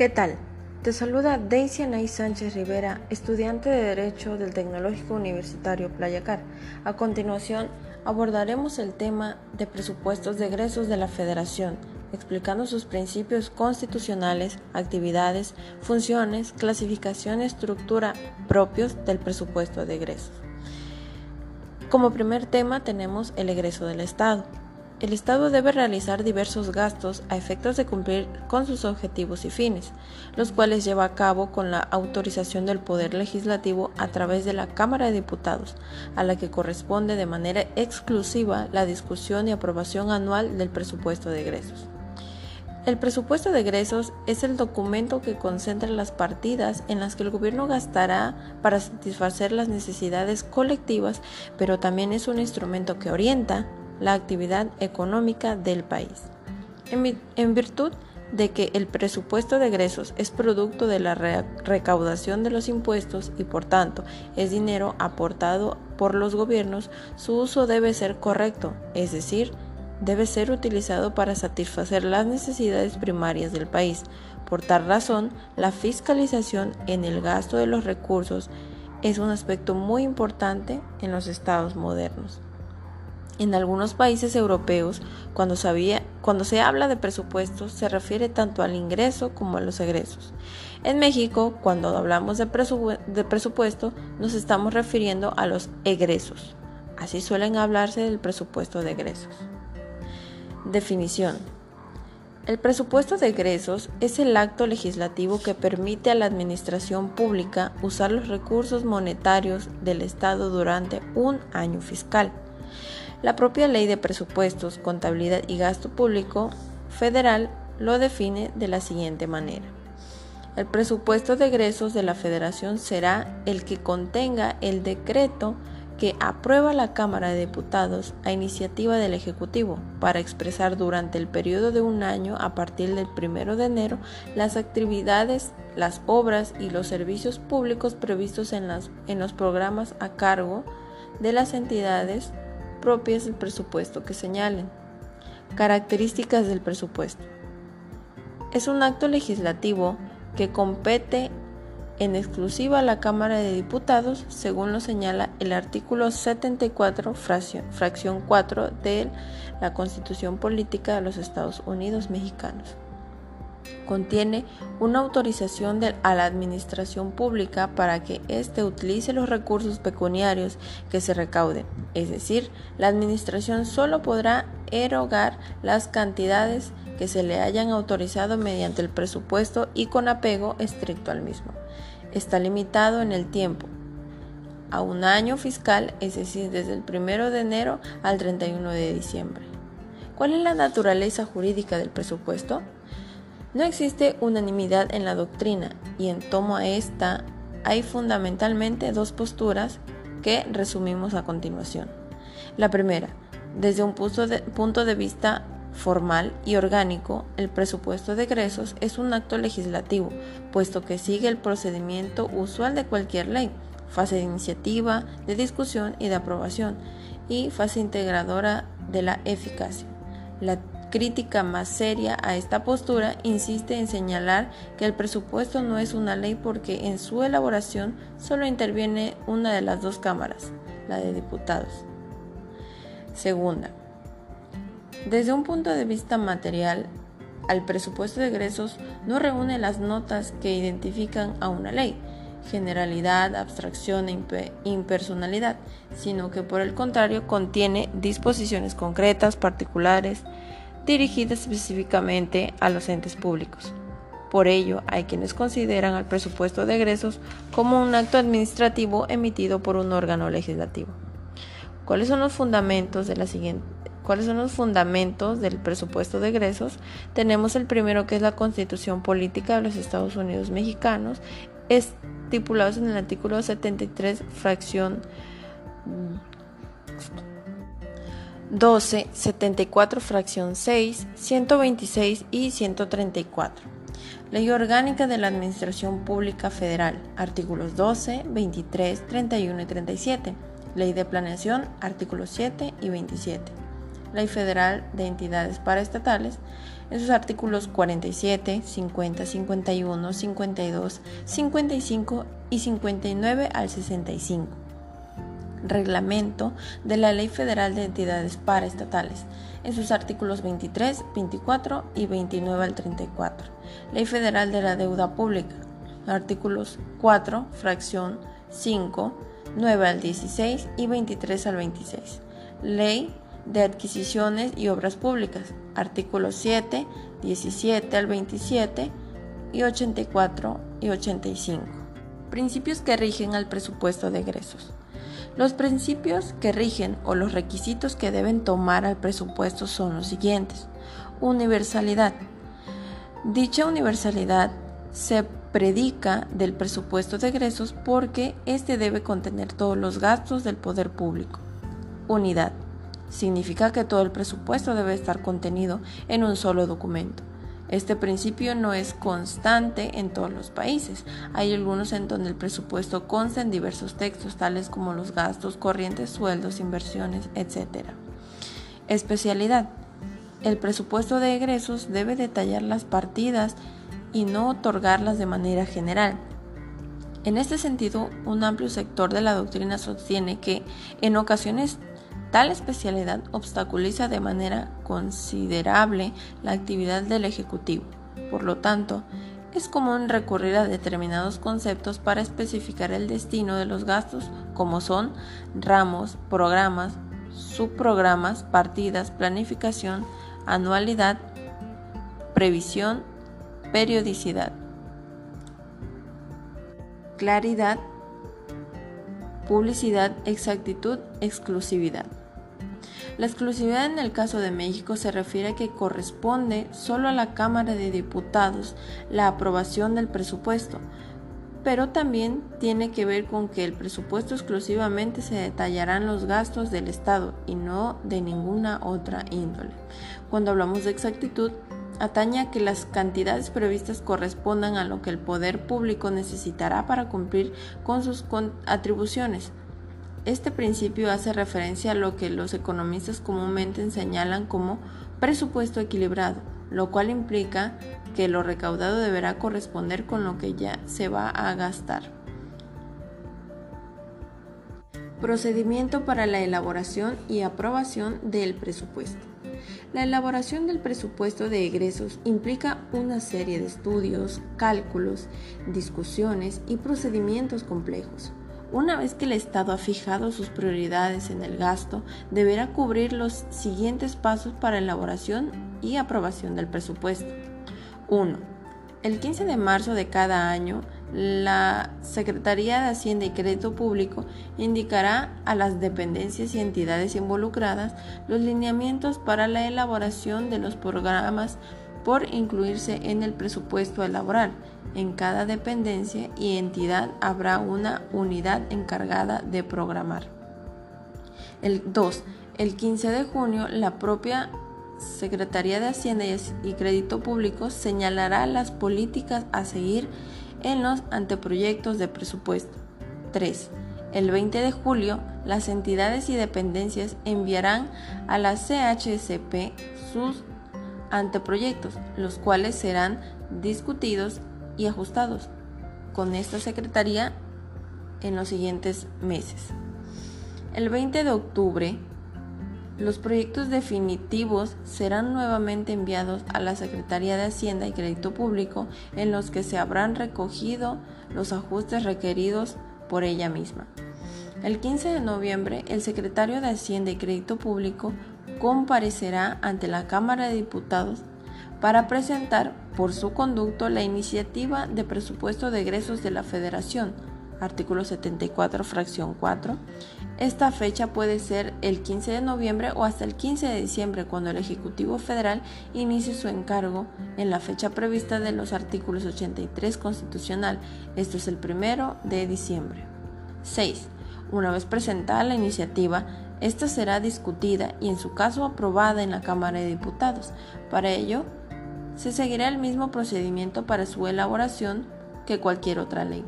¿Qué tal? Te saluda Daisy Anay Sánchez Rivera, estudiante de Derecho del Tecnológico Universitario Playacar. A continuación, abordaremos el tema de presupuestos de egresos de la Federación, explicando sus principios constitucionales, actividades, funciones, clasificación y estructura propios del presupuesto de egresos. Como primer tema tenemos el egreso del Estado. El Estado debe realizar diversos gastos a efectos de cumplir con sus objetivos y fines, los cuales lleva a cabo con la autorización del Poder Legislativo a través de la Cámara de Diputados, a la que corresponde de manera exclusiva la discusión y aprobación anual del presupuesto de egresos. El presupuesto de egresos es el documento que concentra las partidas en las que el gobierno gastará para satisfacer las necesidades colectivas, pero también es un instrumento que orienta, la actividad económica del país. En, virtud de que el presupuesto de egresos es producto de la recaudación de los impuestos y por tanto es dinero aportado por los gobiernos, su uso debe ser correcto, es decir, debe ser utilizado para satisfacer las necesidades primarias del país. Por tal razón, la fiscalización en el gasto de los recursos es un aspecto muy importante en los estados modernos. En algunos países europeos, cuando, se habla de presupuestos, se refiere tanto al ingreso como a los egresos. En México, cuando hablamos de, de presupuesto, nos estamos refiriendo a los egresos. Así suelen hablarse del presupuesto de egresos. Definición. El presupuesto de egresos es el acto legislativo que permite a la administración pública usar los recursos monetarios del Estado durante un año fiscal. La propia Ley de Presupuestos, Contabilidad y Gasto Público Federal lo define de la siguiente manera. El presupuesto de egresos de la Federación será el que contenga el decreto que aprueba la Cámara de Diputados a iniciativa del Ejecutivo para expresar durante el periodo de un año a partir del 1 de enero las actividades, las obras y los servicios públicos previstos en, los programas a cargo de las entidades propias del presupuesto que señalen. Características del presupuesto. Es un acto legislativo que compete en exclusiva a la Cámara de Diputados, según lo señala el artículo 74, fracción 4 de la Constitución Política de los Estados Unidos Mexicanos contiene una autorización a la administración pública para que éste utilice los recursos pecuniarios que se recauden. Es decir, la administración solo podrá erogar las cantidades que se le hayan autorizado mediante el presupuesto y con apego estricto al mismo. Está limitado en el tiempo a un año fiscal, es decir, desde el 1 de enero al 31 de diciembre. ¿Cuál es la naturaleza jurídica del presupuesto? No existe unanimidad en la doctrina y en tomo a esta hay fundamentalmente dos posturas que resumimos a continuación. La primera, desde un punto de, vista formal y orgánico, el presupuesto de egresos es un acto legislativo, puesto que sigue el procedimiento usual de cualquier ley, fase de iniciativa, de discusión y de aprobación, y fase integradora de la eficacia. La crítica más seria a esta postura insiste en señalar que el presupuesto no es una ley porque en su elaboración solo interviene una de las dos cámaras, la de diputados. Segunda, desde un punto de vista material, al presupuesto de egresos no reúne las notas que identifican a una ley, generalidad, abstracción e impersonalidad, sino que por el contrario contiene disposiciones concretas, particulares, dirigida específicamente a los entes públicos. Por ello, hay quienes consideran al presupuesto de egresos como un acto administrativo emitido por un órgano legislativo. ¿Cuáles son los fundamentos de la siguiente? ¿Cuáles son los fundamentos del presupuesto de egresos? Tenemos el primero que es la Constitución Política de los Estados Unidos Mexicanos, estipulados en el artículo 73, fracción 12, 74, fracción 6, 126 y 134. Ley Orgánica de la Administración Pública Federal, artículos 12, 23, 31 y 37. Ley de Planeación, artículos 7 y 27. Ley Federal de Entidades Paraestatales, en sus artículos 47, 50, 51, 52, 55 y 59 al 65. Reglamento de la Ley Federal de Entidades Paraestatales, en sus artículos 23, 24 y 29 al 34. Ley Federal de la Deuda Pública, artículos 4, fracción 5, 9 al 16 y 23 al 26. Ley de Adquisiciones y Obras Públicas, artículos 7, 17 al 27 y 84 y 85. Principios que rigen al presupuesto de egresos. Los principios que rigen o los requisitos que deben tomar al presupuesto son los siguientes. Universalidad. Dicha universalidad se predica del presupuesto de egresos porque éste debe contener todos los gastos del poder público. Unidad. Significa que todo el presupuesto debe estar contenido en un solo documento. Este principio no es constante en todos los países. Hay algunos en donde el presupuesto consta en diversos textos, tales como los gastos corrientes, sueldos, inversiones, etc. Especialidad. El presupuesto de egresos debe detallar las partidas y no otorgarlas de manera general. En este sentido, un amplio sector de la doctrina sostiene que en ocasiones Tal especialidad obstaculiza de manera considerable la actividad del Ejecutivo. Por lo tanto, es común recurrir a determinados conceptos para especificar el destino de los gastos, como son ramos, programas, subprogramas, partidas, planificación, anualidad, previsión, periodicidad. Claridad, publicidad, exactitud, exclusividad. La exclusividad en el caso de México se refiere a que corresponde solo a la Cámara de Diputados la aprobación del presupuesto, pero también tiene que ver con que el presupuesto exclusivamente se detallarán los gastos del Estado y no de ninguna otra índole. Cuando hablamos de exactitud, atañe a que las cantidades previstas correspondan a lo que el poder público necesitará para cumplir con sus atribuciones, este principio hace referencia a lo que los economistas comúnmente señalan como presupuesto equilibrado, lo cual implica que lo recaudado deberá corresponder con lo que ya se va a gastar. Procedimiento para la elaboración y aprobación del presupuesto. La elaboración del presupuesto de egresos implica una serie de estudios, cálculos, discusiones y procedimientos complejos. Una vez que el Estado ha fijado sus prioridades en el gasto, deberá cubrir los siguientes pasos para elaboración y aprobación del presupuesto. 1. El 15 de marzo de cada año, la Secretaría de Hacienda y Crédito Público indicará a las dependencias y entidades involucradas los lineamientos para la elaboración de los programas por incluirse en el presupuesto a elaborar. En cada dependencia y entidad habrá una unidad encargada de programar. El 2. El 15 de junio, la propia Secretaría de Hacienda y Crédito Público señalará las políticas a seguir en los anteproyectos de presupuesto. 3. El 20 de julio, las entidades y dependencias enviarán a la CHSP sus anteproyectos, los cuales serán discutidos y ajustados con esta Secretaría en los siguientes meses. El 20 de octubre, los proyectos definitivos serán nuevamente enviados a la Secretaría de Hacienda y Crédito Público en los que se habrán recogido los ajustes requeridos por ella misma. El 15 de noviembre, el secretario de Hacienda y Crédito Público comparecerá ante la Cámara de Diputados para presentar por su conducto la iniciativa de presupuesto de egresos de la Federación, artículo 74, fracción 4. Esta fecha puede ser el 15 de noviembre o hasta el 15 de diciembre cuando el Ejecutivo Federal inicie su encargo en la fecha prevista de los artículos 83 constitucional. Esto es el primero de diciembre. 6. Una vez presentada la iniciativa, esta será discutida y en su caso aprobada en la Cámara de Diputados. Para ello, se seguirá el mismo procedimiento para su elaboración que cualquier otra ley.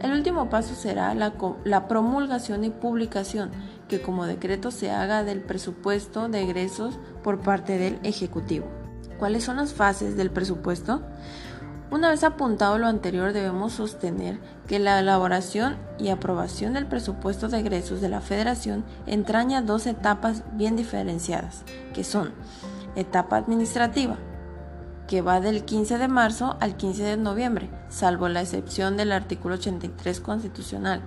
El último paso será la, la, promulgación y publicación, que como decreto se haga del presupuesto de egresos por parte del Ejecutivo. ¿Cuáles son las fases del presupuesto? Una vez apuntado lo anterior, debemos sostener que la elaboración y aprobación del presupuesto de egresos de la Federación entraña dos etapas bien diferenciadas, que son etapa administrativa, que va del 15 de marzo al 15 de noviembre, salvo la excepción del artículo 83 constitucional,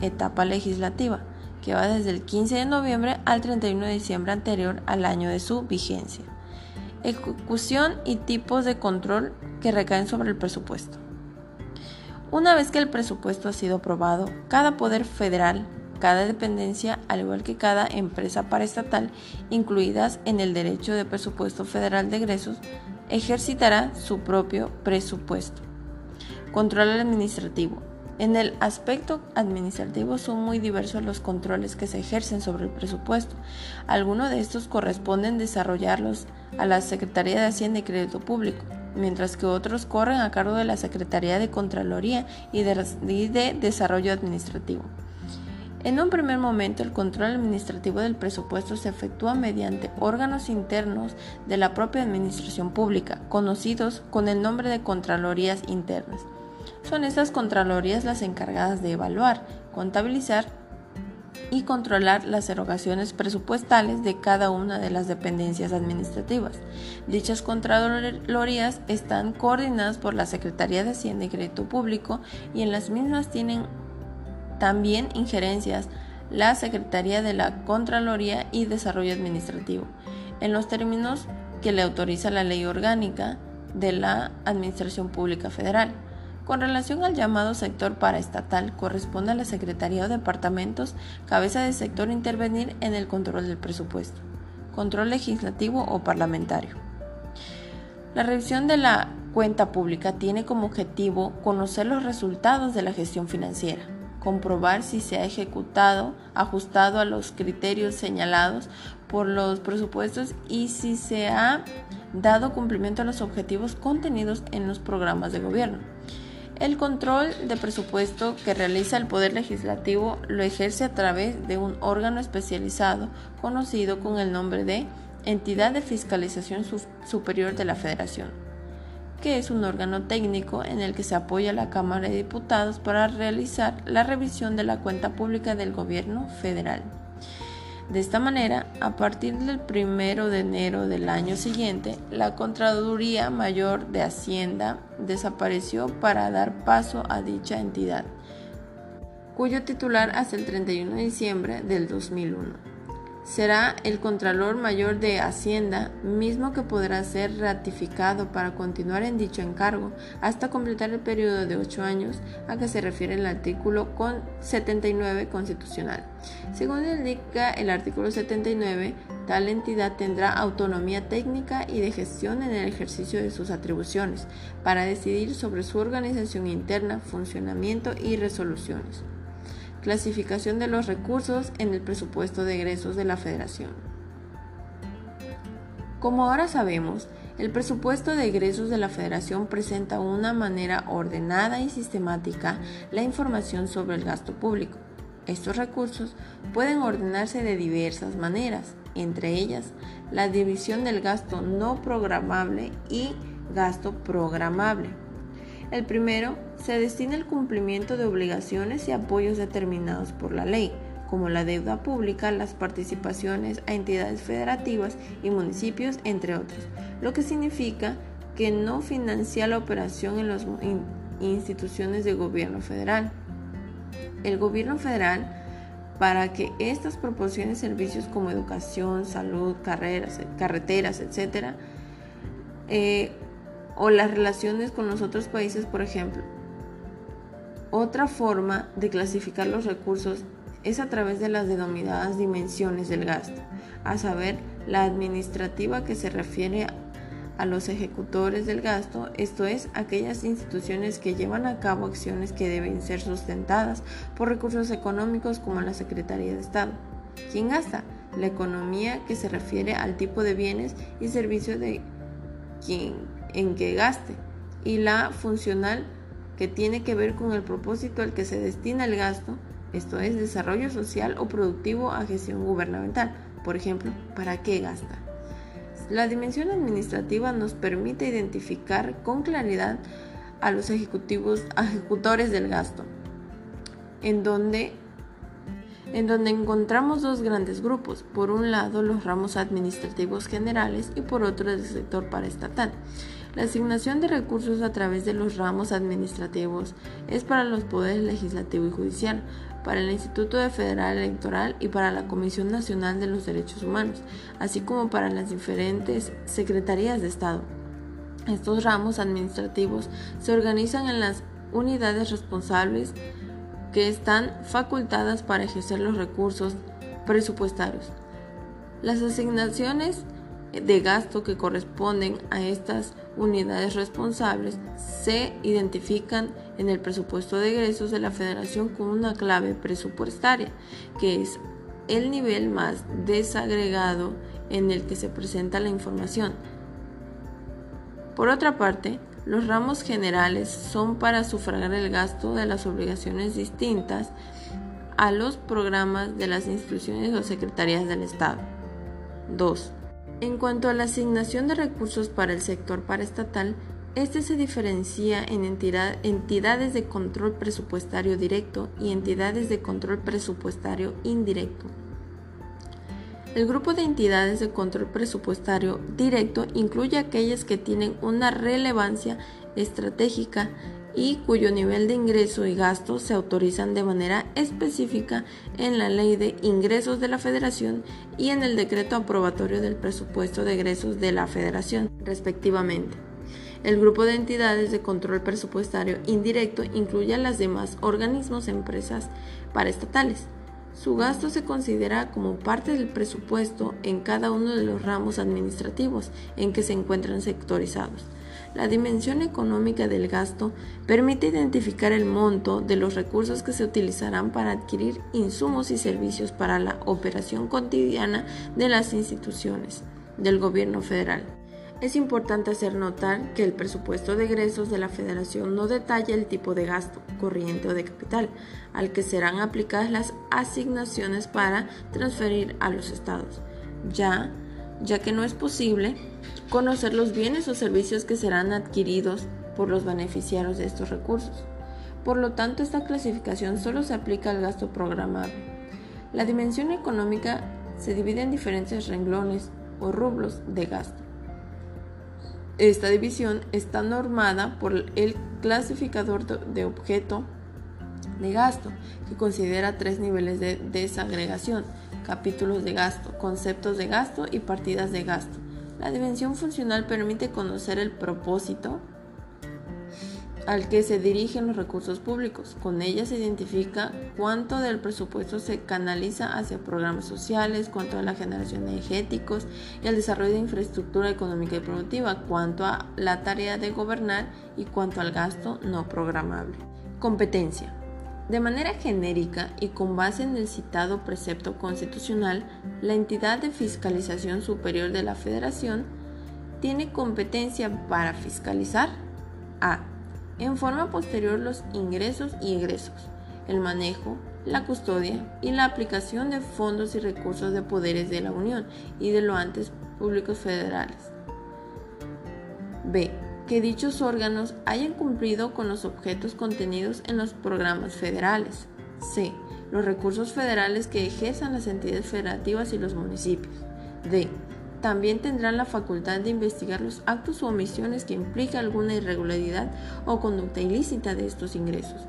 etapa legislativa, que va desde el 15 de noviembre al 31 de diciembre anterior al año de su vigencia ejecución y tipos de control que recaen sobre el presupuesto. Una vez que el presupuesto ha sido aprobado, cada poder federal, cada dependencia, al igual que cada empresa paraestatal, incluidas en el derecho de presupuesto federal de egresos, ejercitará su propio presupuesto. Control administrativo. En el aspecto administrativo son muy diversos los controles que se ejercen sobre el presupuesto. Algunos de estos corresponden desarrollarlos a la Secretaría de Hacienda y Crédito Público, mientras que otros corren a cargo de la Secretaría de Contraloría y de, Desarrollo Administrativo. En un primer momento, el control administrativo del presupuesto se efectúa mediante órganos internos de la propia administración pública, conocidos con el nombre de Contralorías Internas. Son estas Contralorías las encargadas de evaluar, contabilizar y controlar las erogaciones presupuestales de cada una de las dependencias administrativas. Dichas Contralorías están coordinadas por la Secretaría de Hacienda y Crédito Público y en las mismas tienen también injerencias la Secretaría de la Contraloría y Desarrollo Administrativo, en los términos que le autoriza la Ley Orgánica de la Administración Pública Federal. Con relación al llamado sector paraestatal, corresponde a la Secretaría o departamentos cabeza de sector intervenir en el control del presupuesto, control legislativo o parlamentario. La revisión de la cuenta pública tiene como objetivo conocer los resultados de la gestión financiera, comprobar si se ha ejecutado, ajustado a los criterios señalados por los presupuestos y si se ha dado cumplimiento a los objetivos contenidos en los programas de gobierno. El control de presupuesto que realiza el Poder Legislativo lo ejerce a través de un órgano especializado conocido con el nombre de Entidad de Fiscalización Superior de la Federación, que es un órgano técnico en el que se apoya la Cámara de Diputados para realizar la revisión de la cuenta pública del gobierno federal. De esta manera, a partir del 1 de enero del año siguiente, la Contraloría Mayor de Hacienda desapareció para dar paso a dicha entidad, cuyo titular hasta el 31 de diciembre del 2001 será el Contralor Mayor de Hacienda, mismo que podrá ser ratificado para continuar en dicho encargo hasta completar el periodo de ocho años a que se refiere el artículo 79 constitucional. Según indica el artículo 79, tal entidad tendrá autonomía técnica y de gestión en el ejercicio de sus atribuciones para decidir sobre su organización interna, funcionamiento y resoluciones clasificación de los recursos en el presupuesto de egresos de la Federación. Como ahora sabemos, el presupuesto de egresos de la Federación presenta una manera ordenada y sistemática la información sobre el gasto público. Estos recursos pueden ordenarse de diversas maneras, entre ellas la división del gasto no programable y gasto programable. El primero se destina al cumplimiento de obligaciones y apoyos determinados por la ley, como la deuda pública, las participaciones a entidades federativas y municipios, entre otros, lo que significa que no financia la operación en las instituciones de gobierno federal. El gobierno federal, para que éstas proporcionen servicios como educación, salud, carreras, carreteras, etc., o las relaciones con los otros países, por ejemplo. Otra forma de clasificar los recursos es a través de las denominadas dimensiones del gasto, a saber, la administrativa que se refiere a los ejecutores del gasto, esto es, aquellas instituciones que llevan a cabo acciones que deben ser sustentadas por recursos económicos como la Secretaría de Estado. ¿Quién gasta? La economía que se refiere al tipo de bienes y servicios de quien en que gaste y la funcional que tiene que ver con el propósito al que se destina el gasto, esto es desarrollo social o productivo a gestión gubernamental. Por ejemplo, ¿para qué gasta? La dimensión administrativa nos permite identificar con claridad a los ejecutivos, ejecutores del gasto, en donde en donde encontramos dos grandes grupos, por un lado los ramos administrativos generales y por otro el sector paraestatal. La asignación de recursos a través de los ramos administrativos es para los poderes legislativo y judicial, para el Instituto Federal Electoral y para la Comisión Nacional de los Derechos Humanos, así como para las diferentes secretarías de Estado. Estos ramos administrativos se organizan en las unidades responsables que están facultadas para ejercer los recursos presupuestarios. Las asignaciones de gasto que corresponden a estas unidades responsables se identifican en el presupuesto de egresos de la Federación con una clave presupuestaria, que es el nivel más desagregado en el que se presenta la información. Por otra parte, los ramos generales son para sufragar el gasto de las obligaciones distintas a los programas de las instituciones o secretarías del Estado. 2. En cuanto a la asignación de recursos para el sector paraestatal, este se diferencia en entidades de control presupuestario directo y entidades de control presupuestario indirecto. El grupo de entidades de control presupuestario directo incluye aquellas que tienen una relevancia estratégica y cuyo nivel de ingreso y gasto se autorizan de manera específica en la Ley de Ingresos de la Federación y en el decreto aprobatorio del presupuesto de egresos de la Federación, respectivamente. El grupo de entidades de control presupuestario indirecto incluye a las demás organismos, empresas paraestatales, su gasto se considera como parte del presupuesto en cada uno de los ramos administrativos en que se encuentran sectorizados. La dimensión económica del gasto permite identificar el monto de los recursos que se utilizarán para adquirir insumos y servicios para la operación cotidiana de las instituciones del gobierno federal. Es importante hacer notar que el presupuesto de egresos de la Federación no detalla el tipo de gasto, corriente o de capital, al que serán aplicadas las asignaciones para transferir a los estados, ya, ya que no es posible conocer los bienes o servicios que serán adquiridos por los beneficiarios de estos recursos. Por lo tanto, esta clasificación solo se aplica al gasto programable. La dimensión económica se divide en diferentes renglones o rublos de gasto. Esta división está normada por el clasificador de objeto de gasto, que considera tres niveles de desagregación, capítulos de gasto, conceptos de gasto y partidas de gasto. La dimensión funcional permite conocer el propósito, al que se dirigen los recursos públicos. Con ella se identifica cuánto del presupuesto se canaliza hacia programas sociales, cuánto a la generación de energéticos y al desarrollo de infraestructura económica y productiva, cuánto a la tarea de gobernar y cuánto al gasto no programable. Competencia. De manera genérica y con base en el citado precepto constitucional, la entidad de fiscalización superior de la Federación tiene competencia para fiscalizar a en forma posterior los ingresos y egresos, el manejo, la custodia y la aplicación de fondos y recursos de poderes de la Unión y de lo antes públicos federales. Que dichos órganos hayan cumplido con los objetos contenidos en los programas federales. C. Los recursos federales que ejerzan las entidades federativas y los municipios. D también tendrán la facultad de investigar los actos o omisiones que impliquen alguna irregularidad o conducta ilícita de estos ingresos,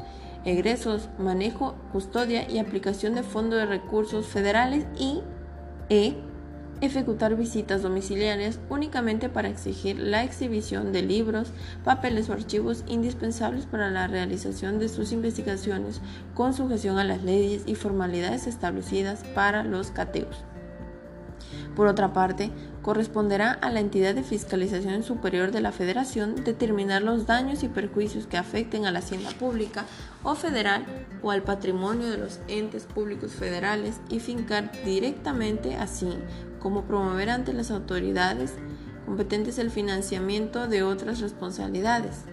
egresos, manejo, custodia y aplicación de fondos de recursos federales y e ejecutar visitas domiciliarias únicamente para exigir la exhibición de libros, papeles o archivos indispensables para la realización de sus investigaciones con sujeción a las leyes y formalidades establecidas para los cateos. Por otra parte, corresponderá a la entidad de fiscalización superior de la Federación determinar los daños y perjuicios que afecten a la hacienda pública o federal o al patrimonio de los entes públicos federales y fincar directamente así como promover ante las autoridades competentes el financiamiento de otras responsabilidades.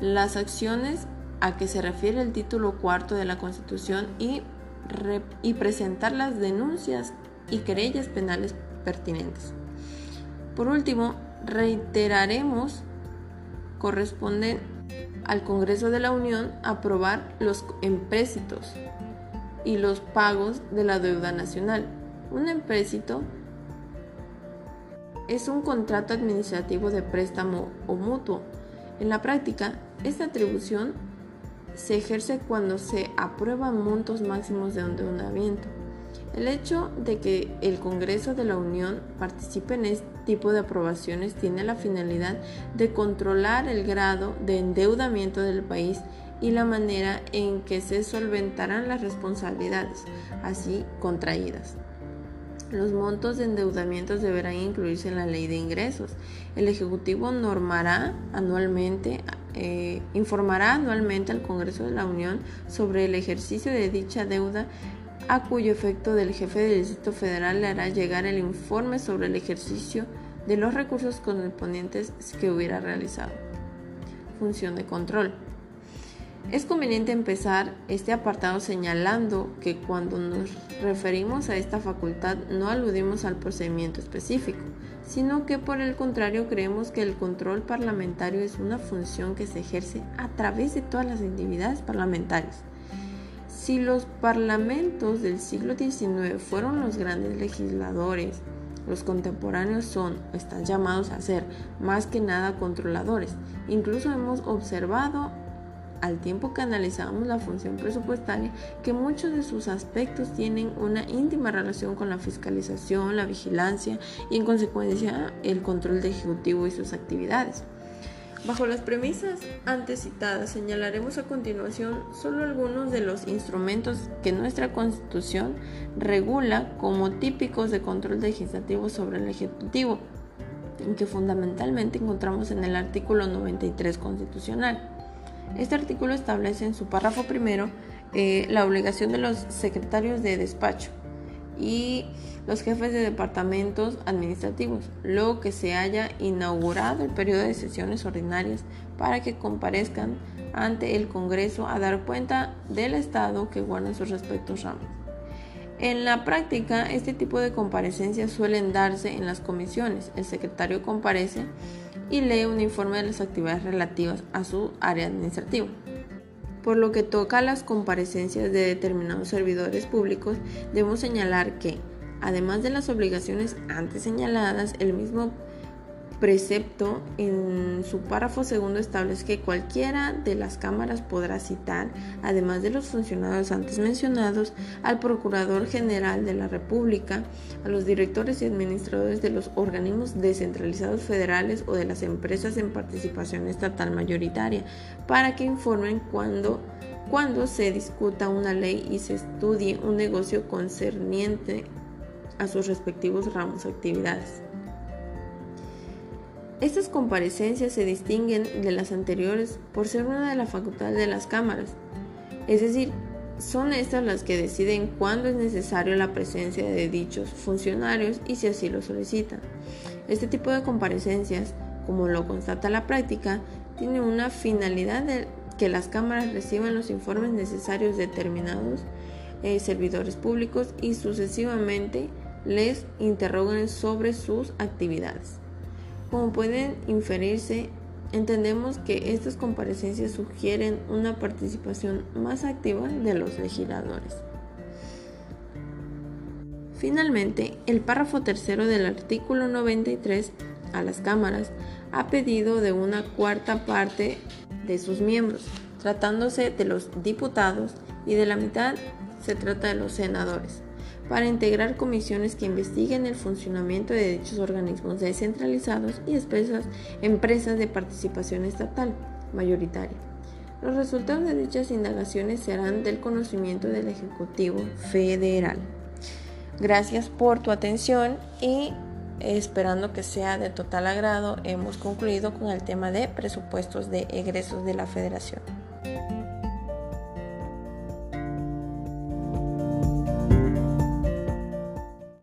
Las acciones a que se refiere el título cuarto de la Constitución y, presentar las denuncias y querellas penales pertinentes. Por último, reiteraremos corresponde al Congreso de la Unión aprobar los empréstitos y los pagos de la deuda nacional. Un empréstito es un contrato administrativo de préstamo o mutuo. En la práctica, esta atribución se ejerce cuando se aprueban montos máximos de endeudamiento. El hecho de que el Congreso de la Unión participe en este tipo de aprobaciones tiene la finalidad de controlar el grado de endeudamiento del país y la manera en que se solventarán las responsabilidades así contraídas. Los montos de endeudamiento deberán incluirse en la ley de ingresos. El Ejecutivo normará anualmente, eh, informará anualmente al Congreso de la Unión sobre el ejercicio de dicha deuda a cuyo efecto del jefe del Distrito Federal le hará llegar el informe sobre el ejercicio de los recursos correspondientes que hubiera realizado. Función de control. Es conveniente empezar este apartado señalando que cuando nos referimos a esta facultad no aludimos al procedimiento específico, sino que por el contrario creemos que el control parlamentario es una función que se ejerce a través de todas las actividades parlamentarias si los parlamentos del siglo XIX fueron los grandes legisladores, los contemporáneos son, están llamados a ser más que nada controladores. Incluso hemos observado al tiempo que analizamos la función presupuestaria que muchos de sus aspectos tienen una íntima relación con la fiscalización, la vigilancia y en consecuencia el control de ejecutivo y sus actividades. Bajo las premisas antes citadas, señalaremos a continuación solo algunos de los instrumentos que nuestra Constitución regula como típicos de control legislativo sobre el Ejecutivo, que fundamentalmente encontramos en el artículo 93 constitucional. Este artículo establece en su párrafo primero eh, la obligación de los secretarios de despacho y los jefes de departamentos administrativos, luego que se haya inaugurado el periodo de sesiones ordinarias para que comparezcan ante el Congreso a dar cuenta del Estado que guarda sus respectivos ramos. En la práctica, este tipo de comparecencias suelen darse en las comisiones. El secretario comparece y lee un informe de las actividades relativas a su área administrativa. Por lo que toca a las comparecencias de determinados servidores públicos, debemos señalar que, además de las obligaciones antes señaladas, el mismo precepto en su párrafo segundo establece que cualquiera de las cámaras podrá citar, además de los funcionarios antes mencionados, al Procurador General de la República, a los directores y administradores de los organismos descentralizados federales o de las empresas en participación estatal mayoritaria, para que informen cuando cuando se discuta una ley y se estudie un negocio concerniente a sus respectivos ramos o actividades. Estas comparecencias se distinguen de las anteriores por ser una de las facultades de las cámaras, es decir, son estas las que deciden cuándo es necesario la presencia de dichos funcionarios y si así lo solicitan. Este tipo de comparecencias, como lo constata la práctica, tiene una finalidad de que las cámaras reciban los informes necesarios de determinados eh, servidores públicos y sucesivamente les interroguen sobre sus actividades. Como pueden inferirse, entendemos que estas comparecencias sugieren una participación más activa de los legisladores. Finalmente, el párrafo tercero del artículo 93 a las cámaras ha pedido de una cuarta parte de sus miembros, tratándose de los diputados, y de la mitad se trata de los senadores para integrar comisiones que investiguen el funcionamiento de dichos organismos descentralizados y empresas, de participación estatal mayoritaria. Los resultados de dichas indagaciones serán del conocimiento del Ejecutivo Federal. Gracias por tu atención y esperando que sea de total agrado, hemos concluido con el tema de presupuestos de egresos de la Federación.